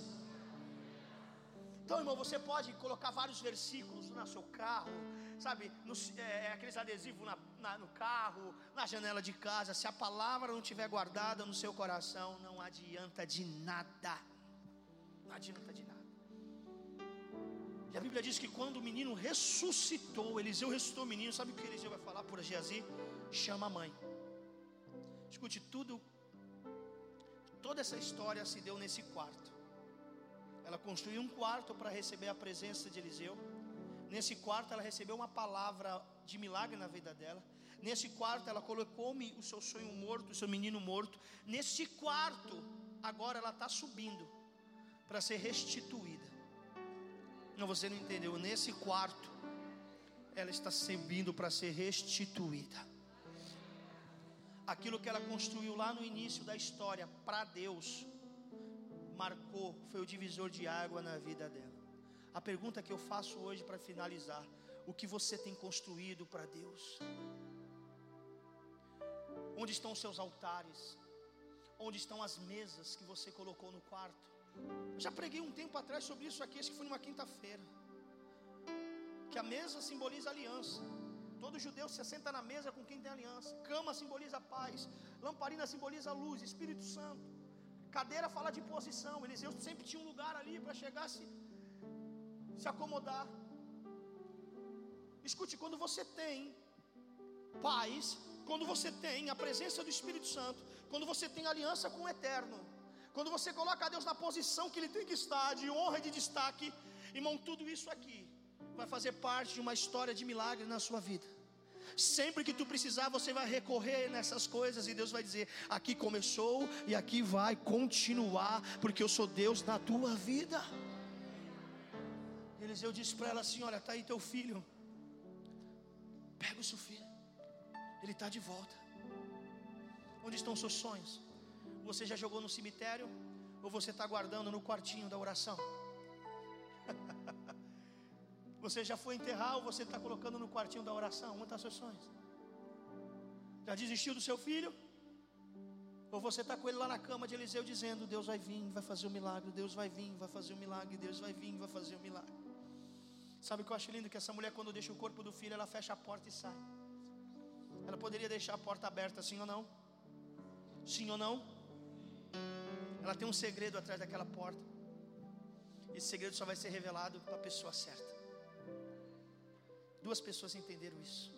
Então, irmão, você pode colocar vários versículos no seu carro, sabe, no, é, é, aqueles adesivos na, na, no carro, na janela de casa. Se a palavra não estiver guardada no seu coração, não adianta de nada. Não adianta de nada. E a Bíblia diz que quando o menino ressuscitou, Eliseu ressuscitou o menino, sabe o que Eliseu vai falar por Geazi? Chama a mãe. Escute, tudo, toda essa história se deu nesse quarto. Ela construiu um quarto para receber a presença de Eliseu. Nesse quarto ela recebeu uma palavra de milagre na vida dela. Nesse quarto ela colocou-me o seu sonho morto, o seu menino morto. Nesse quarto, agora ela está subindo para ser restituída. Não, você não entendeu. Nesse quarto, ela está subindo para ser restituída aquilo que ela construiu lá no início da história para Deus, marcou, foi o divisor de água na vida dela. A pergunta que eu faço hoje para finalizar: o que você tem construído para Deus? Onde estão os seus altares? Onde estão as mesas que você colocou no quarto? Eu já preguei um tempo atrás sobre isso aqui, acho que foi numa quinta-feira. Que a mesa simboliza aliança. Todo judeu se assenta na mesa com quem tem aliança. Cama simboliza paz. Lamparina simboliza luz, Espírito Santo. Cadeira fala de posição. Eliseu sempre tinha um lugar ali para chegar se, se acomodar. Escute, quando você tem paz, quando você tem a presença do Espírito Santo, quando você tem aliança com o Eterno, quando você coloca Deus na posição que Ele tem que estar, de honra e de destaque, irmão, tudo isso aqui vai fazer parte de uma história de milagre na sua vida. Sempre que tu precisar, você vai recorrer nessas coisas e Deus vai dizer: aqui começou e aqui vai continuar, porque eu sou Deus na tua vida. Eliseu disse para ela assim: Olha, está aí teu filho. Pega o seu filho, ele está de volta. Onde estão seus sonhos? Você já jogou no cemitério? Ou você está guardando no quartinho da oração? *laughs* você já foi enterrar ou você está colocando no quartinho da oração? Seus sonhos? Já desistiu do seu filho? Ou você está com ele lá na cama de Eliseu dizendo: Deus vai vir, vai fazer o um milagre, Deus vai vir, vai fazer o um milagre, Deus vai vir, vai fazer o um milagre. Sabe o que eu acho lindo? Que essa mulher, quando deixa o corpo do filho, ela fecha a porta e sai. Ela poderia deixar a porta aberta, sim ou não? Sim ou não? Ela tem um segredo atrás daquela porta. Esse segredo só vai ser revelado para a pessoa certa. Duas pessoas entenderam isso.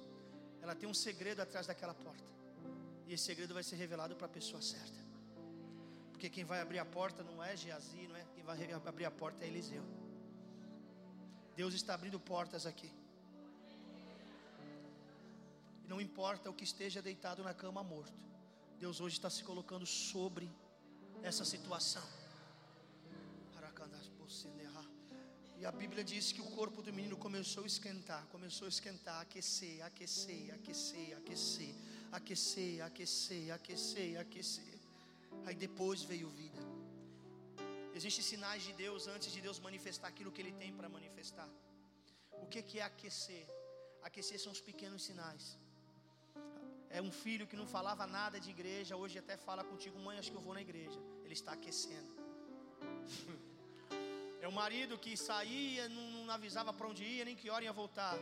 Ela tem um segredo atrás daquela porta. E esse segredo vai ser revelado para a pessoa certa. Porque quem vai abrir a porta não é Geazi, não é? Quem vai abrir a porta é Eliseu. Deus está abrindo portas aqui. E não importa o que esteja deitado na cama morto. Deus hoje está se colocando sobre essa situação. E a Bíblia diz que o corpo do menino começou a esquentar, começou a esquentar, aquecer, aquecer, aquecer, aquecer, aquecer, aquecer, aquecer, aquecer. Aí depois veio vida. Existem sinais de Deus antes de Deus manifestar aquilo que Ele tem para manifestar. O que, é aquecer? Aquecer são os pequenos sinais. É um filho que não falava nada de igreja, hoje até fala contigo, mãe, acho que eu vou na igreja. Ele está aquecendo. *laughs* É o marido que saía, não, não avisava para onde ia, nem que hora ia voltar.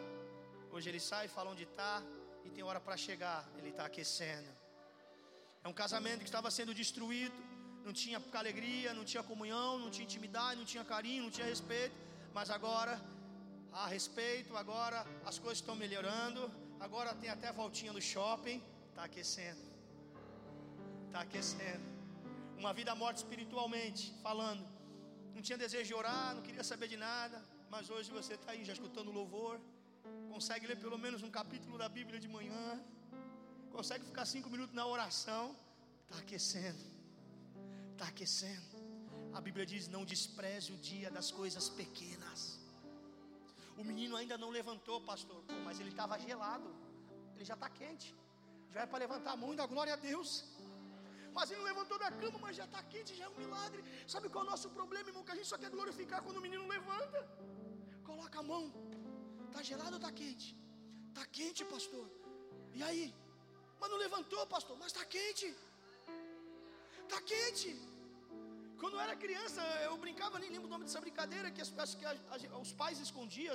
Hoje ele sai, fala onde está e tem hora para chegar. Ele está aquecendo. É um casamento que estava sendo destruído, não tinha alegria, não tinha comunhão, não tinha intimidade, não tinha carinho, não tinha respeito. Mas agora há respeito, agora as coisas estão melhorando. Agora tem até voltinha no shopping, está aquecendo. Está aquecendo. Uma vida morta espiritualmente, falando. Não tinha desejo de orar, não queria saber de nada. Mas hoje você está aí já escutando louvor. Consegue ler pelo menos um capítulo da Bíblia de manhã. Consegue ficar cinco minutos na oração. Está aquecendo. Está aquecendo. A Bíblia diz: não despreze o dia das coisas pequenas. O menino ainda não levantou, pastor, mas ele estava gelado. Ele já está quente. Já é para levantar a mão glória a Deus. Mas ele levantou da cama, mas já está quente, já é um milagre. Sabe qual é o nosso problema, irmão? Que a gente só quer glorificar quando o menino levanta. Coloca a mão. Está gelado ou está quente? Está quente, pastor. E aí? Mas não levantou, pastor. Mas está quente. Está quente. Quando eu era criança, eu brincava, nem lembro o nome dessa brincadeira, que, as, que a, a, os pais escondiam,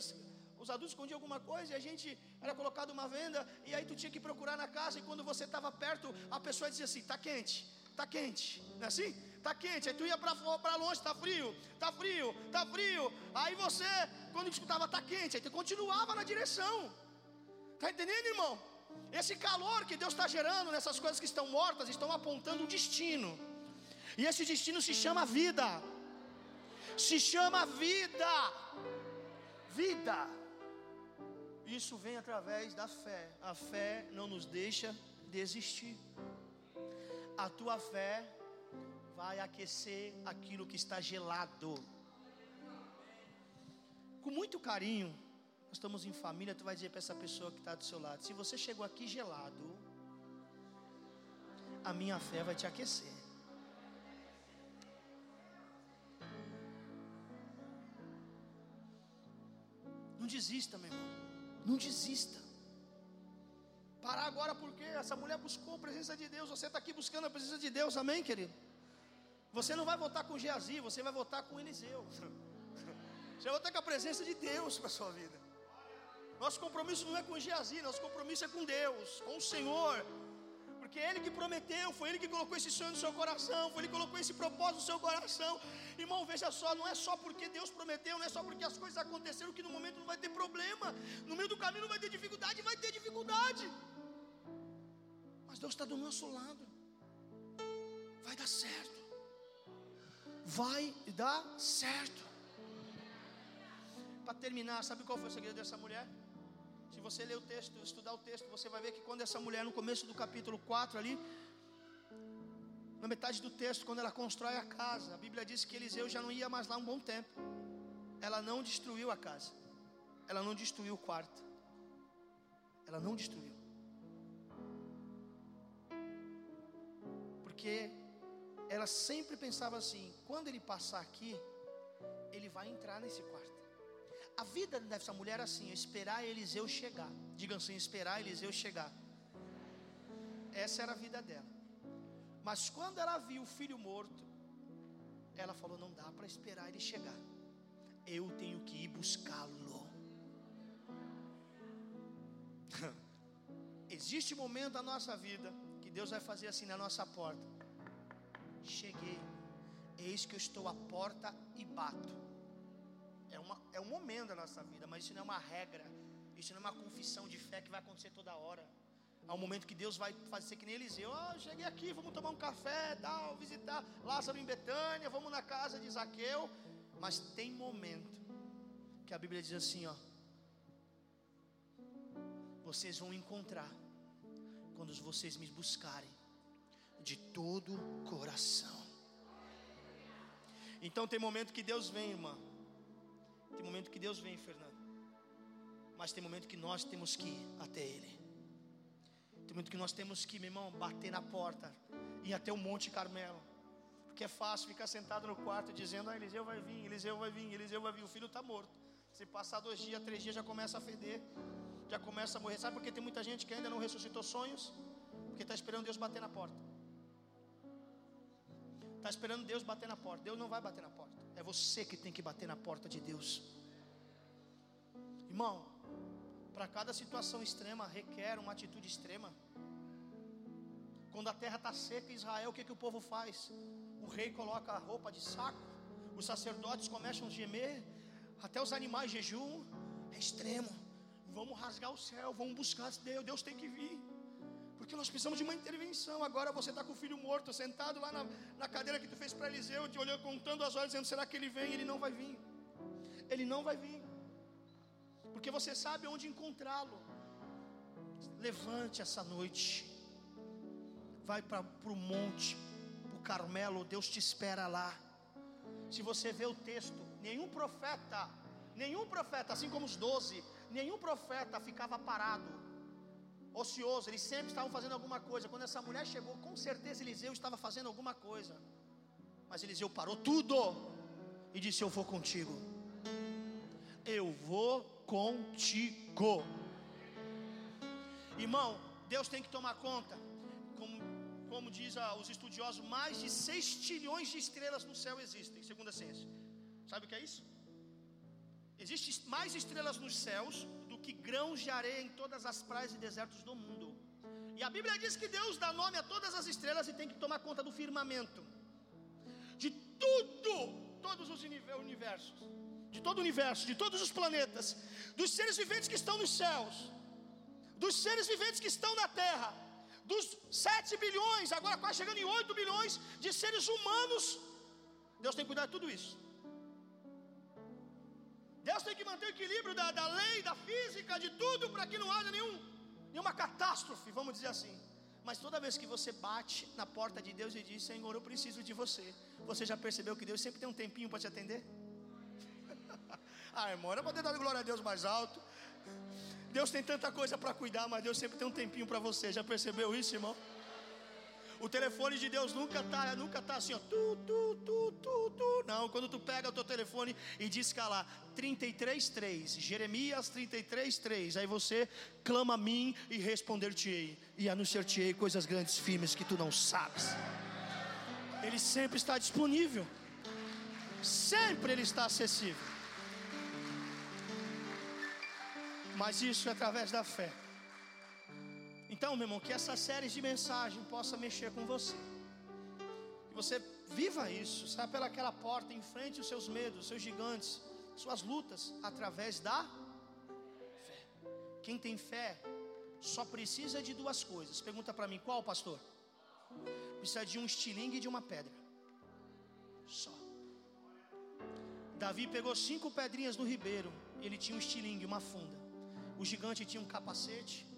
os adultos escondiam alguma coisa e a gente era colocado uma venda e aí tu tinha que procurar na casa e quando você estava perto, a pessoa dizia assim: "Tá quente, tá quente", não é assim? Tá quente, aí tu ia para longe, tá frio, tá frio, tá frio. Aí você, quando escutava tá quente, aí tu continuava na direção. Tá entendendo, irmão? Esse calor que Deus está gerando nessas coisas que estão mortas estão apontando um destino. E esse destino se chama vida. Se chama vida. Vida. Isso vem através da fé. A fé não nos deixa desistir. A tua fé vai aquecer aquilo que está gelado. Com muito carinho, nós estamos em família, tu vai dizer para essa pessoa que está do seu lado: se você chegou aqui gelado, a minha fé vai te aquecer. Não desista, meu irmão. Não desista. Parar agora porque essa mulher buscou a presença de Deus. Você está aqui buscando a presença de Deus, amém, querido? Você não vai votar com Geazi, você vai votar com Eliseu. Você vai votar com a presença de Deus para a sua vida. Nosso compromisso não é com Geazi, nosso compromisso é com Deus, com o Senhor. Porque Ele que prometeu, foi Ele que colocou esse sonho no seu coração, foi Ele que colocou esse propósito no seu coração. Irmão, veja só, não é só porque Deus prometeu, não é só porque as coisas aconteceram que no momento não vai ter problema. No meio do caminho não vai ter dificuldade, vai ter dificuldade. Mas Deus está do nosso lado. Vai dar certo. Vai dar certo. Para terminar, sabe qual foi o segredo dessa mulher? Se você ler o texto, estudar o texto, você vai ver que quando essa mulher, no começo do capítulo 4 ali, na metade do texto, quando ela constrói a casa, a Bíblia diz que Eliseu já não ia mais lá um bom tempo. Ela não destruiu a casa, ela não destruiu o quarto, ela não destruiu. Porque ela sempre pensava assim: quando ele passar aqui, ele vai entrar nesse quarto. A vida dessa mulher era assim: esperar Eliseu chegar. Diga assim: esperar Eliseu chegar. Essa era a vida dela. Mas quando ela viu o filho morto, ela falou: não dá para esperar ele chegar. Eu tenho que ir buscá-lo. *laughs* Existe momento da nossa vida que Deus vai fazer assim na nossa porta. Cheguei, eis que eu estou à porta e bato. É, uma, é um momento da nossa vida, mas isso não é uma regra, isso não é uma confissão de fé que vai acontecer toda hora. Há um momento que Deus vai fazer que nem Eliseu. Oh, cheguei aqui, vamos tomar um café, tal, visitar Lázaro em Betânia, vamos na casa de Zaqueu. Mas tem momento que a Bíblia diz assim, ó. Vocês vão encontrar quando vocês me buscarem de todo coração. Então tem momento que Deus vem, irmã. Tem momento que Deus vem, Fernando. Mas tem momento que nós temos que ir até Ele. Tem momento que nós temos que, meu irmão, bater na porta, ir até o Monte Carmelo. Porque é fácil ficar sentado no quarto dizendo: ah, Eliseu vai vir, Eliseu vai vir, Eliseu vai vir. O filho está morto. Se passar dois dias, três dias, já começa a feder, já começa a morrer. Sabe por que tem muita gente que ainda não ressuscitou sonhos? Porque está esperando Deus bater na porta. Está esperando Deus bater na porta. Deus não vai bater na porta. É você que tem que bater na porta de Deus. Irmão, para cada situação extrema requer uma atitude extrema. Quando a terra está seca Israel, o que, que o povo faz? O rei coloca a roupa de saco, os sacerdotes começam a gemer, até os animais jejum. É extremo. Vamos rasgar o céu, vamos buscar Deus, Deus tem que vir. Porque nós precisamos de uma intervenção. Agora você está com o filho morto, sentado lá na, na cadeira que tu fez para Eliseu, te olhando, contando as horas, dizendo: será que ele vem? Ele não vai vir. Ele não vai vir. Porque você sabe onde encontrá-lo. Levante essa noite. Vai para o monte, para o Carmelo, Deus te espera lá. Se você vê o texto, nenhum profeta, nenhum profeta, assim como os doze, nenhum profeta ficava parado ocioso, eles sempre estavam fazendo alguma coisa. Quando essa mulher chegou, com certeza Eliseu estava fazendo alguma coisa. Mas Eliseu parou tudo e disse: Eu vou contigo. Eu vou contigo. Irmão, Deus tem que tomar conta. Como, como diz ah, os estudiosos, mais de 6 trilhões de estrelas no céu existem, segundo a ciência. Sabe o que é isso? Existem mais estrelas nos céus que grãos de areia em todas as praias e desertos do mundo. E a Bíblia diz que Deus dá nome a todas as estrelas e tem que tomar conta do firmamento, de tudo, todos os universos, de todo o universo, de todos os planetas, dos seres viventes que estão nos céus, dos seres viventes que estão na terra, dos 7 bilhões, agora quase chegando em 8 bilhões de seres humanos. Deus tem que cuidar de tudo isso. Deus tem que manter o equilíbrio da, da lei, da física, de tudo, para que não haja nenhum, nenhuma catástrofe, vamos dizer assim. Mas toda vez que você bate na porta de Deus e diz: Senhor, eu preciso de você, você já percebeu que Deus sempre tem um tempinho para te atender? *laughs* ah, irmão, era poder dar glória a Deus mais alto. Deus tem tanta coisa para cuidar, mas Deus sempre tem um tempinho para você. Já percebeu isso, irmão? O telefone de Deus nunca tá, nunca tá assim, ó, tu, tu, tu, tu, tu. Não, quando tu pega o teu telefone e diz lá 33:3, Jeremias 33:3, aí você clama a mim e responder-te-ei e anunciar-te-ei coisas grandes, firmes que tu não sabes. Ele sempre está disponível. Sempre ele está acessível. Mas isso é através da fé. Então, meu irmão, que essa série de mensagem possa mexer com você. Que você viva isso, saia pelaquela porta, enfrente os seus medos, os seus gigantes, suas lutas, através da fé. Quem tem fé só precisa de duas coisas. Pergunta para mim, qual, pastor? Precisa de um estilingue e de uma pedra. Só. Davi pegou cinco pedrinhas do ribeiro. Ele tinha um estilingue, uma funda. O gigante tinha um capacete.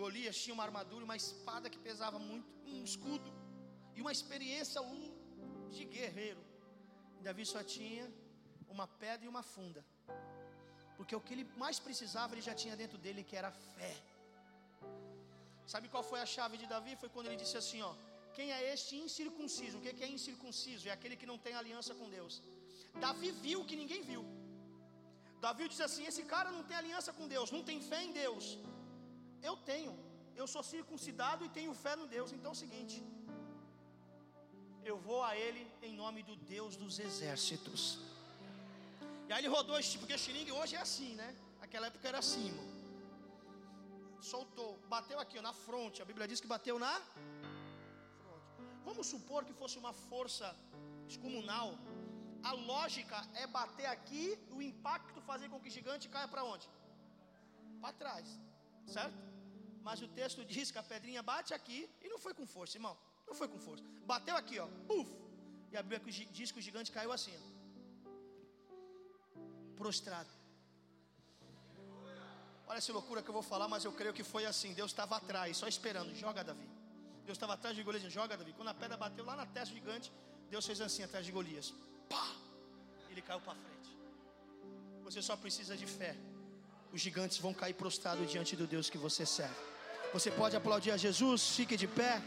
Golias tinha uma armadura, uma espada que pesava muito, um escudo e uma experiência de guerreiro. Davi só tinha uma pedra e uma funda. Porque o que ele mais precisava, ele já tinha dentro dele, que era fé. Sabe qual foi a chave de Davi? Foi quando ele disse assim: ó, quem é este incircunciso? O que é incircunciso? É aquele que não tem aliança com Deus. Davi viu o que ninguém viu. Davi disse assim: esse cara não tem aliança com Deus, não tem fé em Deus. Eu tenho, eu sou circuncidado e tenho fé no Deus. Então é o seguinte: eu vou a ele em nome do Deus dos exércitos. E aí ele rodou porque xiringue hoje é assim, né? Aquela época era assim. Soltou, bateu aqui, ó, na fronte. A Bíblia diz que bateu na fronte. Vamos supor que fosse uma força descomunal. A lógica é bater aqui o impacto fazer com que o gigante caia para onde? Para trás, certo? Mas o texto diz que a pedrinha bate aqui e não foi com força, irmão. Não foi com força. Bateu aqui, ó. Puf! E a Bíblia diz que o gigante caiu assim, ó prostrado. Olha essa loucura que eu vou falar, mas eu creio que foi assim. Deus estava atrás, só esperando. Joga, Davi. Deus estava atrás de Golias, joga, Davi. Quando a pedra bateu lá na testa do gigante, Deus fez assim atrás de Golias. Pá! Ele caiu para frente. Você só precisa de fé. Os gigantes vão cair prostrados diante do Deus que você serve. Você pode aplaudir a Jesus, fique de pé.